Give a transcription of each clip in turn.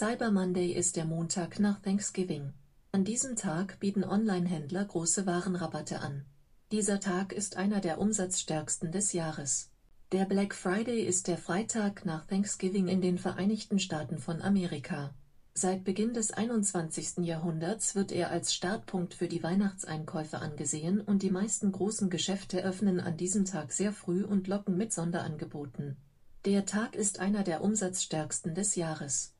Cyber Monday ist der Montag nach Thanksgiving. An diesem Tag bieten Online-Händler große Warenrabatte an. Dieser Tag ist einer der umsatzstärksten des Jahres. Der Black Friday ist der Freitag nach Thanksgiving in den Vereinigten Staaten von Amerika. Seit Beginn des 21. Jahrhunderts wird er als Startpunkt für die Weihnachtseinkäufe angesehen und die meisten großen Geschäfte öffnen an diesem Tag sehr früh und locken mit Sonderangeboten. Der Tag ist einer der umsatzstärksten des Jahres.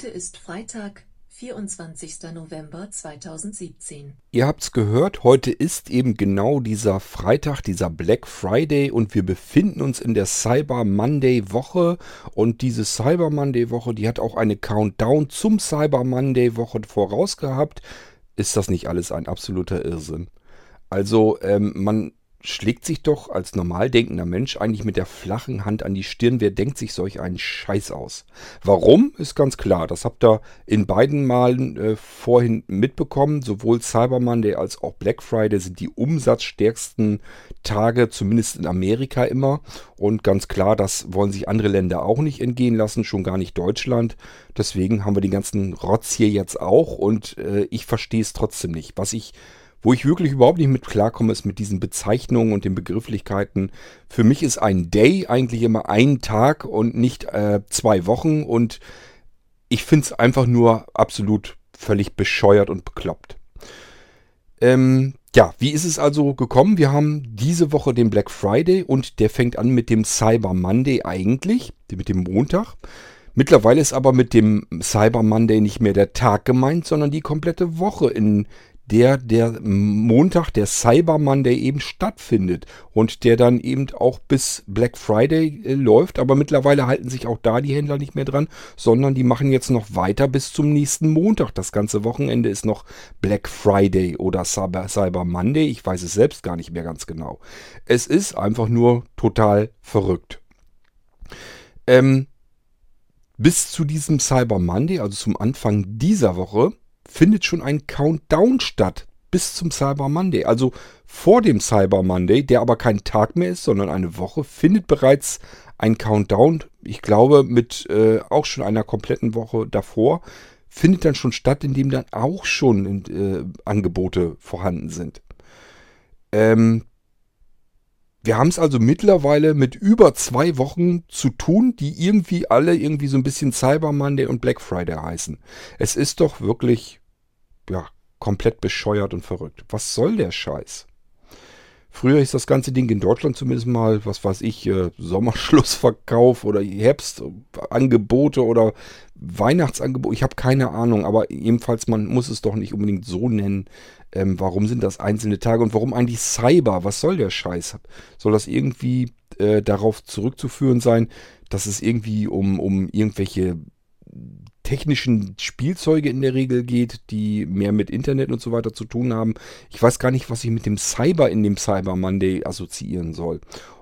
Heute ist Freitag, 24. November 2017. Ihr habt's gehört, heute ist eben genau dieser Freitag, dieser Black Friday und wir befinden uns in der Cyber Monday Woche und diese Cyber Monday Woche, die hat auch eine Countdown zum Cyber Monday Woche vorausgehabt. Ist das nicht alles ein absoluter Irrsinn? Also ähm, man schlägt sich doch als normal denkender Mensch eigentlich mit der flachen Hand an die Stirn. Wer denkt sich solch einen Scheiß aus? Warum? Ist ganz klar. Das habt ihr in beiden Malen äh, vorhin mitbekommen. Sowohl Cyber Monday als auch Black Friday sind die umsatzstärksten Tage, zumindest in Amerika immer. Und ganz klar, das wollen sich andere Länder auch nicht entgehen lassen, schon gar nicht Deutschland. Deswegen haben wir den ganzen Rotz hier jetzt auch und äh, ich verstehe es trotzdem nicht. Was ich wo ich wirklich überhaupt nicht mit klarkomme, ist mit diesen Bezeichnungen und den Begrifflichkeiten. Für mich ist ein Day eigentlich immer ein Tag und nicht äh, zwei Wochen. Und ich finde es einfach nur absolut völlig bescheuert und bekloppt. Ähm, ja, wie ist es also gekommen? Wir haben diese Woche den Black Friday und der fängt an mit dem Cyber Monday eigentlich, mit dem Montag. Mittlerweile ist aber mit dem Cyber Monday nicht mehr der Tag gemeint, sondern die komplette Woche, in der der Montag, der Cyber Monday eben stattfindet und der dann eben auch bis Black Friday äh, läuft. Aber mittlerweile halten sich auch da die Händler nicht mehr dran, sondern die machen jetzt noch weiter bis zum nächsten Montag. Das ganze Wochenende ist noch Black Friday oder Cyber, Cyber Monday. Ich weiß es selbst gar nicht mehr ganz genau. Es ist einfach nur total verrückt. Ähm, bis zu diesem Cyber Monday, also zum Anfang dieser Woche, findet schon ein Countdown statt bis zum Cyber Monday. Also vor dem Cyber Monday, der aber kein Tag mehr ist, sondern eine Woche, findet bereits ein Countdown, ich glaube mit äh, auch schon einer kompletten Woche davor, findet dann schon statt, in dem dann auch schon äh, Angebote vorhanden sind. Ähm, wir haben es also mittlerweile mit über zwei Wochen zu tun, die irgendwie alle irgendwie so ein bisschen Cyber Monday und Black Friday heißen. Es ist doch wirklich ja, komplett bescheuert und verrückt. Was soll der Scheiß? Früher ist das ganze Ding in Deutschland zumindest mal, was weiß ich, äh, Sommerschlussverkauf oder Herbstangebote oder Weihnachtsangebote. Ich habe keine Ahnung, aber jedenfalls, man muss es doch nicht unbedingt so nennen. Ähm, warum sind das einzelne Tage und warum eigentlich Cyber? Was soll der Scheiß? Soll das irgendwie äh, darauf zurückzuführen sein, dass es irgendwie um, um irgendwelche technischen Spielzeuge in der Regel geht, die mehr mit Internet und so weiter zu tun haben. Ich weiß gar nicht, was ich mit dem Cyber in dem Cyber Monday assoziieren soll.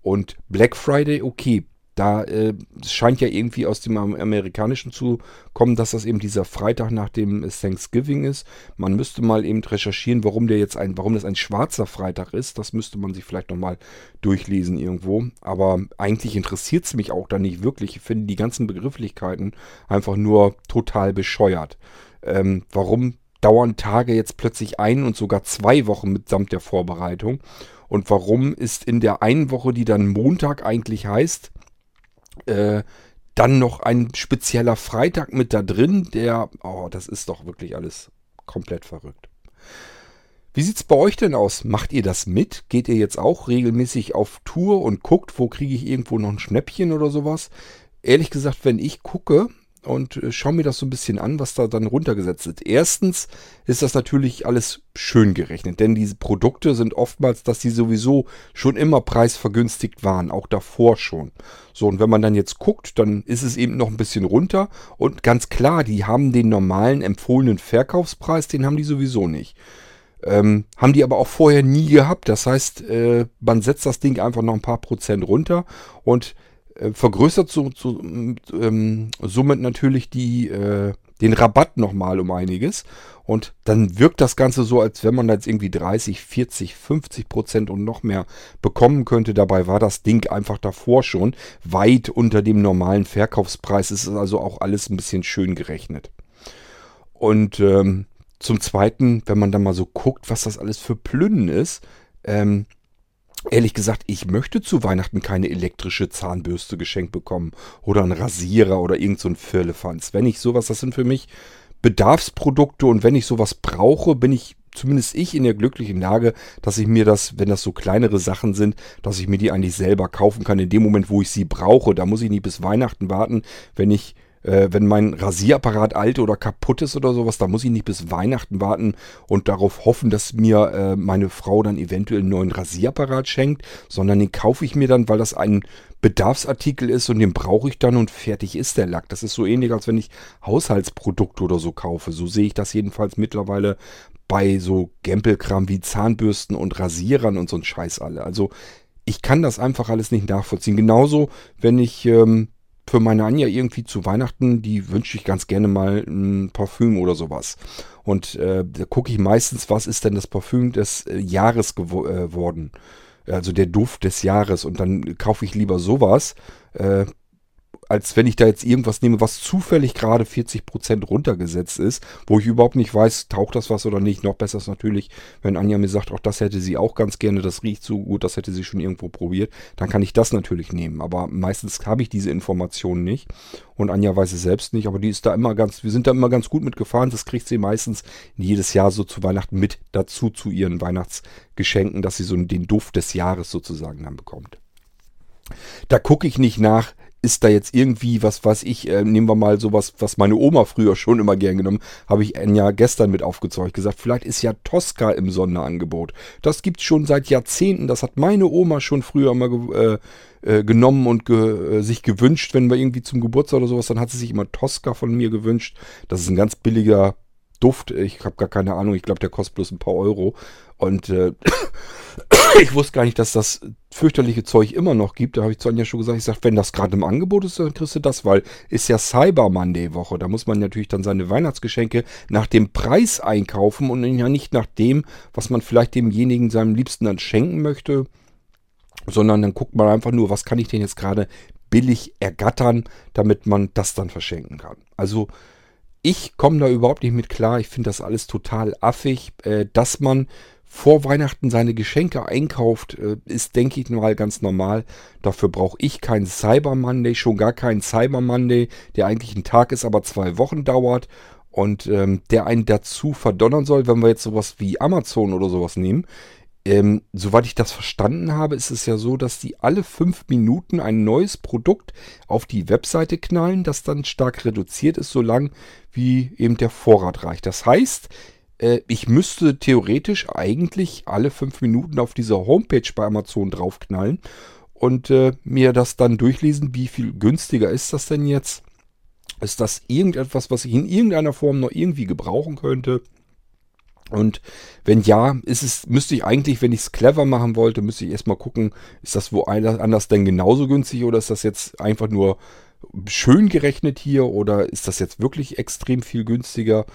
Und Black Friday, okay, da äh, scheint ja irgendwie aus dem Amerikanischen zu kommen, dass das eben dieser Freitag nach dem Thanksgiving ist. Man müsste mal eben recherchieren, warum der jetzt ein, warum das ein schwarzer Freitag ist. Das müsste man sich vielleicht nochmal durchlesen irgendwo. Aber eigentlich interessiert es mich auch da nicht wirklich. Ich finde die ganzen Begrifflichkeiten einfach nur total bescheuert. Ähm, warum dauern Tage jetzt plötzlich ein und sogar zwei Wochen mitsamt der Vorbereitung? Und warum ist in der einen Woche, die dann Montag eigentlich heißt, äh, dann noch ein spezieller Freitag mit da drin, der, oh, das ist doch wirklich alles komplett verrückt. Wie sieht's bei euch denn aus? Macht ihr das mit? Geht ihr jetzt auch regelmäßig auf Tour und guckt, wo kriege ich irgendwo noch ein Schnäppchen oder sowas? Ehrlich gesagt, wenn ich gucke, und äh, schaue mir das so ein bisschen an, was da dann runtergesetzt ist. Erstens ist das natürlich alles schön gerechnet, denn diese Produkte sind oftmals, dass die sowieso schon immer preisvergünstigt waren, auch davor schon. So, und wenn man dann jetzt guckt, dann ist es eben noch ein bisschen runter und ganz klar, die haben den normalen empfohlenen Verkaufspreis, den haben die sowieso nicht. Ähm, haben die aber auch vorher nie gehabt. Das heißt, äh, man setzt das Ding einfach noch ein paar Prozent runter und äh, vergrößert so, so, ähm, somit natürlich die, äh, den Rabatt nochmal um einiges. Und dann wirkt das Ganze so, als wenn man da jetzt irgendwie 30, 40, 50 Prozent und noch mehr bekommen könnte. Dabei war das Ding einfach davor schon weit unter dem normalen Verkaufspreis. Es ist also auch alles ein bisschen schön gerechnet. Und ähm, zum Zweiten, wenn man dann mal so guckt, was das alles für Plünnen ist, ähm, Ehrlich gesagt, ich möchte zu Weihnachten keine elektrische Zahnbürste geschenkt bekommen oder einen Rasierer oder irgend so ein Firlefanz. Wenn ich sowas, das sind für mich Bedarfsprodukte und wenn ich sowas brauche, bin ich zumindest ich in der glücklichen Lage, dass ich mir das, wenn das so kleinere Sachen sind, dass ich mir die eigentlich selber kaufen kann in dem Moment, wo ich sie brauche. Da muss ich nicht bis Weihnachten warten, wenn ich äh, wenn mein Rasierapparat alt oder kaputt ist oder sowas, da muss ich nicht bis Weihnachten warten und darauf hoffen, dass mir äh, meine Frau dann eventuell einen neuen Rasierapparat schenkt, sondern den kaufe ich mir dann, weil das ein Bedarfsartikel ist und den brauche ich dann und fertig ist der Lack. Das ist so ähnlich, als wenn ich Haushaltsprodukte oder so kaufe. So sehe ich das jedenfalls mittlerweile bei so Gempelkram wie Zahnbürsten und Rasierern und so ein Scheiß alle. Also ich kann das einfach alles nicht nachvollziehen. Genauso, wenn ich ähm, für meine Anja irgendwie zu Weihnachten, die wünsche ich ganz gerne mal ein Parfüm oder sowas. Und äh, da gucke ich meistens, was ist denn das Parfüm des äh, Jahres geworden. Äh, also der Duft des Jahres. Und dann kaufe ich lieber sowas, äh, als wenn ich da jetzt irgendwas nehme, was zufällig gerade 40% runtergesetzt ist, wo ich überhaupt nicht weiß, taucht das was oder nicht. Noch besser ist natürlich, wenn Anja mir sagt, auch das hätte sie auch ganz gerne, das riecht so gut, das hätte sie schon irgendwo probiert, dann kann ich das natürlich nehmen. Aber meistens habe ich diese Informationen nicht und Anja weiß es selbst nicht, aber die ist da immer ganz, wir sind da immer ganz gut mitgefahren. Das kriegt sie meistens jedes Jahr so zu Weihnachten mit dazu zu ihren Weihnachtsgeschenken, dass sie so den Duft des Jahres sozusagen dann bekommt. Da gucke ich nicht nach, ist da jetzt irgendwie, was weiß ich, äh, nehmen wir mal sowas, was meine Oma früher schon immer gern genommen, habe ich ja gestern mit aufgezeugt, gesagt, vielleicht ist ja Tosca im Sonderangebot. Das gibt's schon seit Jahrzehnten, das hat meine Oma schon früher immer äh, äh, genommen und ge, äh, sich gewünscht, wenn wir irgendwie zum Geburtstag oder sowas, dann hat sie sich immer Tosca von mir gewünscht. Das ist ein ganz billiger Duft. Ich habe gar keine Ahnung, ich glaube, der kostet bloß ein paar Euro. Und äh, ich wusste gar nicht, dass das fürchterliche Zeug immer noch gibt. Da habe ich zu Anja schon gesagt, ich sage, wenn das gerade im Angebot ist, dann kriegst du das, weil ist ja Cyber Monday Woche. Da muss man natürlich dann seine Weihnachtsgeschenke nach dem Preis einkaufen und ja nicht nach dem, was man vielleicht demjenigen seinem Liebsten dann schenken möchte, sondern dann guckt man einfach nur, was kann ich denn jetzt gerade billig ergattern, damit man das dann verschenken kann. Also ich komme da überhaupt nicht mit klar. Ich finde das alles total affig, äh, dass man vor Weihnachten seine Geschenke einkauft, äh, ist, denke ich mal, ganz normal. Dafür brauche ich keinen Cyber Monday, schon gar keinen Cyber Monday, der eigentlich ein Tag ist, aber zwei Wochen dauert und ähm, der einen dazu verdonnern soll, wenn wir jetzt sowas wie Amazon oder sowas nehmen. Ähm, soweit ich das verstanden habe, ist es ja so, dass die alle fünf Minuten ein neues Produkt auf die Webseite knallen, das dann stark reduziert ist, solange wie eben der Vorrat reicht. Das heißt, äh, ich müsste theoretisch eigentlich alle fünf Minuten auf dieser Homepage bei Amazon draufknallen und äh, mir das dann durchlesen, wie viel günstiger ist das denn jetzt? Ist das irgendetwas, was ich in irgendeiner Form noch irgendwie gebrauchen könnte? Und wenn ja, ist es, müsste ich eigentlich, wenn ich es clever machen wollte, müsste ich erstmal gucken, ist das woanders denn genauso günstig oder ist das jetzt einfach nur schön gerechnet hier oder ist das jetzt wirklich extrem viel günstiger?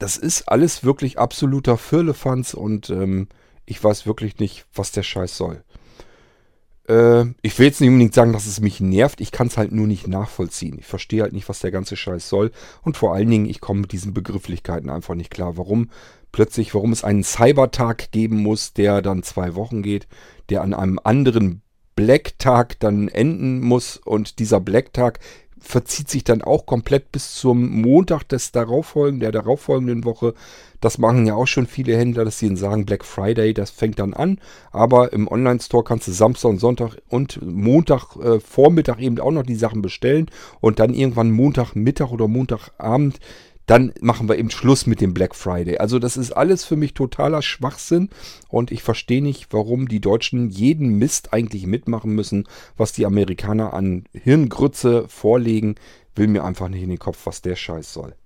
das ist alles wirklich absoluter Firlefanz und ähm, ich weiß wirklich nicht, was der Scheiß soll. Äh, ich will jetzt nicht unbedingt sagen, dass es mich nervt, ich kann es halt nur nicht nachvollziehen. Ich verstehe halt nicht, was der ganze Scheiß soll und vor allen Dingen, ich komme mit diesen Begrifflichkeiten einfach nicht klar. Warum plötzlich, warum es einen Cybertag geben muss, der dann zwei Wochen geht, der an einem anderen Black-Tag dann enden muss und dieser Black-Tag verzieht sich dann auch komplett bis zum Montag des darauffolgenden, der darauffolgenden Woche. Das machen ja auch schon viele Händler, dass sie ihnen sagen, Black Friday, das fängt dann an. Aber im Online-Store kannst du Samstag und Sonntag und Montag äh, Vormittag eben auch noch die Sachen bestellen und dann irgendwann Montagmittag oder Montagabend dann machen wir eben Schluss mit dem Black Friday. Also das ist alles für mich totaler Schwachsinn und ich verstehe nicht, warum die Deutschen jeden Mist eigentlich mitmachen müssen, was die Amerikaner an Hirngrütze vorlegen. Will mir einfach nicht in den Kopf, was der Scheiß soll.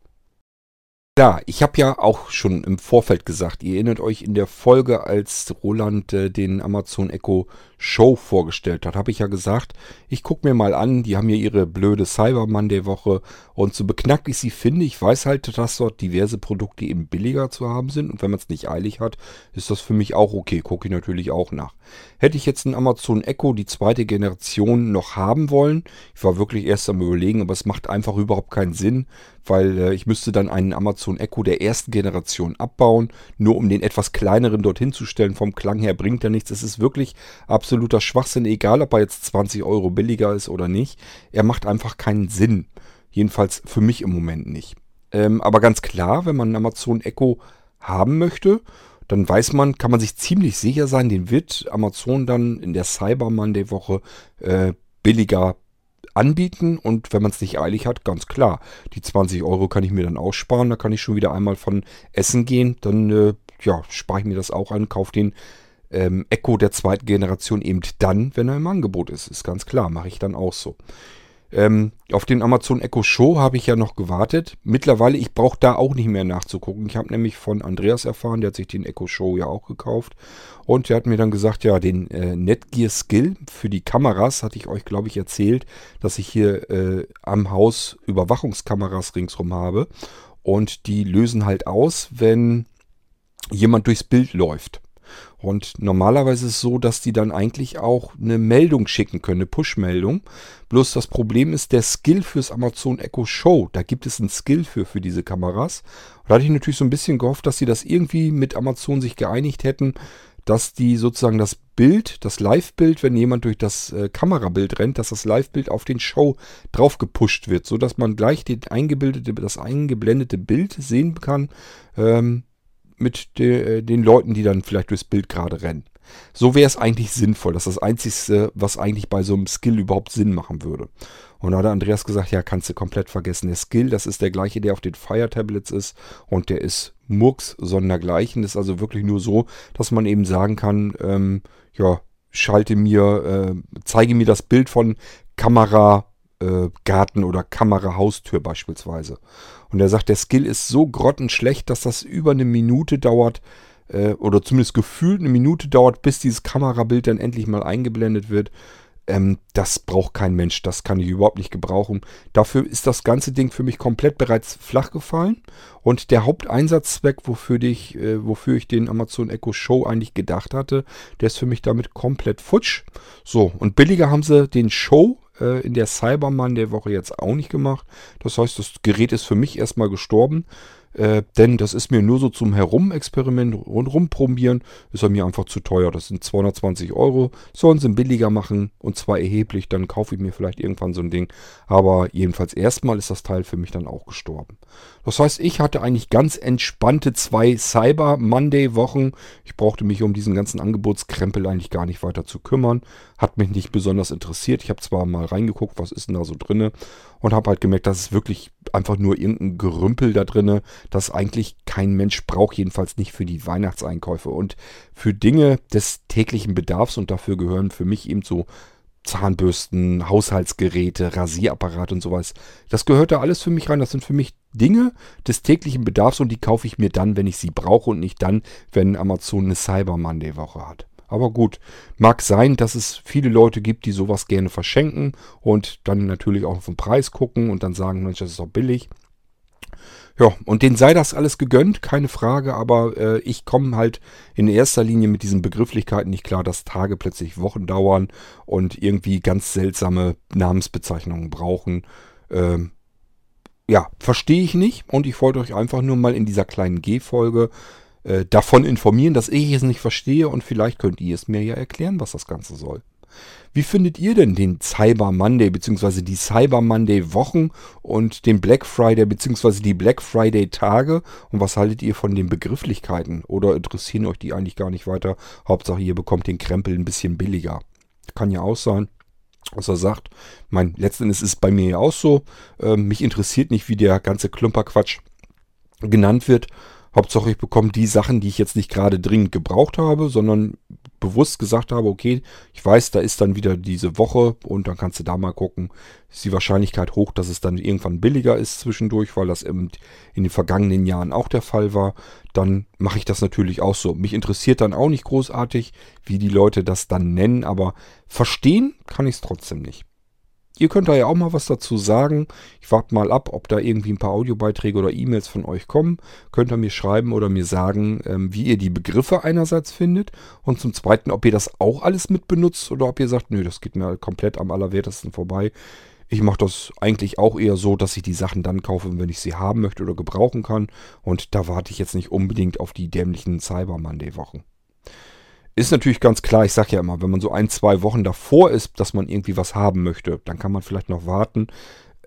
Klar, ich habe ja auch schon im Vorfeld gesagt, ihr erinnert euch in der Folge, als Roland äh, den Amazon Echo Show vorgestellt hat, habe ich ja gesagt, ich gucke mir mal an, die haben ja ihre blöde Cyber Monday Woche und so beknackt ich sie finde, ich weiß halt, dass dort diverse Produkte eben billiger zu haben sind und wenn man es nicht eilig hat, ist das für mich auch okay, gucke ich natürlich auch nach. Hätte ich jetzt einen Amazon Echo, die zweite Generation, noch haben wollen, ich war wirklich erst am überlegen, aber es macht einfach überhaupt keinen Sinn, weil äh, ich müsste dann einen Amazon Echo der ersten Generation abbauen, nur um den etwas kleineren dorthin zu stellen. Vom Klang her bringt er nichts. Es ist wirklich absoluter Schwachsinn, egal ob er jetzt 20 Euro billiger ist oder nicht. Er macht einfach keinen Sinn. Jedenfalls für mich im Moment nicht. Ähm, aber ganz klar, wenn man einen Amazon Echo haben möchte, dann weiß man, kann man sich ziemlich sicher sein, den wird Amazon dann in der Cyber Monday Woche äh, billiger anbieten und wenn man es nicht eilig hat, ganz klar, die 20 Euro kann ich mir dann aussparen, da kann ich schon wieder einmal von essen gehen, dann äh, ja, spare ich mir das auch an, kaufe den ähm, Echo der zweiten Generation eben dann, wenn er im Angebot ist, ist ganz klar, mache ich dann auch so. Ähm, auf den Amazon Echo Show habe ich ja noch gewartet. Mittlerweile, ich brauche da auch nicht mehr nachzugucken. Ich habe nämlich von Andreas erfahren, der hat sich den Echo Show ja auch gekauft. Und der hat mir dann gesagt, ja, den äh, Netgear Skill für die Kameras, hatte ich euch, glaube ich, erzählt, dass ich hier äh, am Haus Überwachungskameras ringsrum habe. Und die lösen halt aus, wenn jemand durchs Bild läuft. Und normalerweise ist es so, dass die dann eigentlich auch eine Meldung schicken können, eine Push-Meldung. Bloß das Problem ist der Skill fürs Amazon Echo Show. Da gibt es einen Skill für, für diese Kameras. Und da hatte ich natürlich so ein bisschen gehofft, dass sie das irgendwie mit Amazon sich geeinigt hätten, dass die sozusagen das Bild, das Live-Bild, wenn jemand durch das äh, Kamerabild rennt, dass das Live-Bild auf den Show drauf gepusht wird, sodass man gleich den eingebildete, das eingeblendete Bild sehen kann. Ähm, mit de, äh, den Leuten, die dann vielleicht durchs Bild gerade rennen. So wäre es eigentlich sinnvoll. Das ist das Einzige, was eigentlich bei so einem Skill überhaupt Sinn machen würde. Und da hat Andreas gesagt, ja, kannst du komplett vergessen. Der Skill, das ist der gleiche, der auf den Fire Tablets ist. Und der ist Murks sondergleichen. Das ist also wirklich nur so, dass man eben sagen kann, ähm, ja, schalte mir, äh, zeige mir das Bild von Kamera äh, Garten oder Kamera Haustür beispielsweise. Und er sagt, der Skill ist so grottenschlecht, dass das über eine Minute dauert, äh, oder zumindest gefühlt eine Minute dauert, bis dieses Kamerabild dann endlich mal eingeblendet wird. Ähm, das braucht kein Mensch, das kann ich überhaupt nicht gebrauchen. Dafür ist das ganze Ding für mich komplett bereits flach gefallen. Und der Haupteinsatzzweck, wofür ich, äh, wofür ich den Amazon Echo Show eigentlich gedacht hatte, der ist für mich damit komplett futsch. So, und billiger haben sie den Show äh, in der Cyberman der Woche jetzt auch nicht gemacht. Das heißt, das Gerät ist für mich erstmal gestorben. Äh, denn das ist mir nur so zum Herumexperiment und rumprobieren, ist er mir einfach zu teuer. Das sind 220 Euro. Sollen sie billiger machen und zwar erheblich, dann kaufe ich mir vielleicht irgendwann so ein Ding. Aber jedenfalls erstmal ist das Teil für mich dann auch gestorben. Das heißt, ich hatte eigentlich ganz entspannte zwei Cyber Monday Wochen. Ich brauchte mich um diesen ganzen Angebotskrempel eigentlich gar nicht weiter zu kümmern. Hat mich nicht besonders interessiert. Ich habe zwar mal reingeguckt, was ist denn da so drinne und habe halt gemerkt, dass es wirklich einfach nur irgendein Gerümpel da drinne, das eigentlich kein Mensch braucht, jedenfalls nicht für die Weihnachtseinkäufe und für Dinge des täglichen Bedarfs und dafür gehören für mich eben so Zahnbürsten, Haushaltsgeräte, Rasierapparat und sowas. Das gehört da alles für mich rein. Das sind für mich Dinge des täglichen Bedarfs und die kaufe ich mir dann, wenn ich sie brauche und nicht dann, wenn Amazon eine Cyber Monday Woche hat. Aber gut, mag sein, dass es viele Leute gibt, die sowas gerne verschenken und dann natürlich auch auf den Preis gucken und dann sagen, Mensch, das ist doch billig. Ja, und denen sei das alles gegönnt, keine Frage, aber äh, ich komme halt in erster Linie mit diesen Begrifflichkeiten nicht klar, dass Tage plötzlich Wochen dauern und irgendwie ganz seltsame Namensbezeichnungen brauchen. Ähm, ja, verstehe ich nicht und ich wollte euch einfach nur mal in dieser kleinen G-Folge äh, davon informieren, dass ich es nicht verstehe und vielleicht könnt ihr es mir ja erklären, was das Ganze soll. Wie findet ihr denn den Cyber Monday bzw. die Cyber Monday Wochen und den Black Friday bzw. die Black Friday Tage und was haltet ihr von den Begrifflichkeiten oder interessieren euch die eigentlich gar nicht weiter? Hauptsache ihr bekommt den Krempel ein bisschen billiger. Kann ja auch sein was er sagt. Mein, letztendlich ist es bei mir ja auch so. Ähm, mich interessiert nicht, wie der ganze Klumperquatsch genannt wird. Hauptsache ich bekomme die Sachen, die ich jetzt nicht gerade dringend gebraucht habe, sondern bewusst gesagt habe, okay, ich weiß, da ist dann wieder diese Woche und dann kannst du da mal gucken. Ist die Wahrscheinlichkeit hoch, dass es dann irgendwann billiger ist zwischendurch, weil das in den vergangenen Jahren auch der Fall war. Dann mache ich das natürlich auch so. Mich interessiert dann auch nicht großartig, wie die Leute das dann nennen, aber verstehen kann ich es trotzdem nicht. Ihr könnt da ja auch mal was dazu sagen. Ich warte mal ab, ob da irgendwie ein paar Audiobeiträge oder E-Mails von euch kommen. Könnt ihr mir schreiben oder mir sagen, ähm, wie ihr die Begriffe einerseits findet und zum Zweiten, ob ihr das auch alles mit benutzt oder ob ihr sagt, nö, das geht mir komplett am allerwertesten vorbei. Ich mache das eigentlich auch eher so, dass ich die Sachen dann kaufe, wenn ich sie haben möchte oder gebrauchen kann. Und da warte ich jetzt nicht unbedingt auf die dämlichen Cyber Monday Wochen. Ist natürlich ganz klar, ich sage ja immer, wenn man so ein, zwei Wochen davor ist, dass man irgendwie was haben möchte, dann kann man vielleicht noch warten.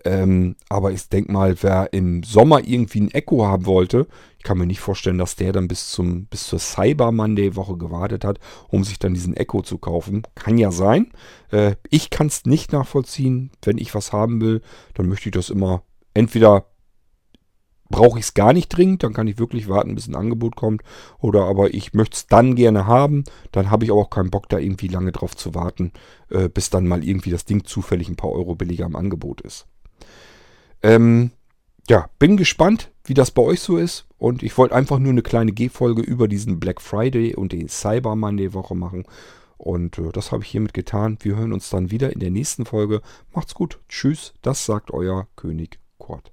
Ähm, aber ich denke mal, wer im Sommer irgendwie ein Echo haben wollte, ich kann mir nicht vorstellen, dass der dann bis, zum, bis zur Cyber Monday Woche gewartet hat, um sich dann diesen Echo zu kaufen. Kann ja sein. Äh, ich kann es nicht nachvollziehen. Wenn ich was haben will, dann möchte ich das immer entweder brauche ich es gar nicht dringend, dann kann ich wirklich warten, bis ein Angebot kommt. Oder aber ich möchte es dann gerne haben, dann habe ich aber auch keinen Bock, da irgendwie lange drauf zu warten, äh, bis dann mal irgendwie das Ding zufällig ein paar Euro billiger im Angebot ist. Ähm, ja, bin gespannt, wie das bei euch so ist. Und ich wollte einfach nur eine kleine G-Folge über diesen Black Friday und die Cyber Monday Woche machen. Und äh, das habe ich hiermit getan. Wir hören uns dann wieder in der nächsten Folge. Macht's gut. Tschüss. Das sagt euer König Kurt.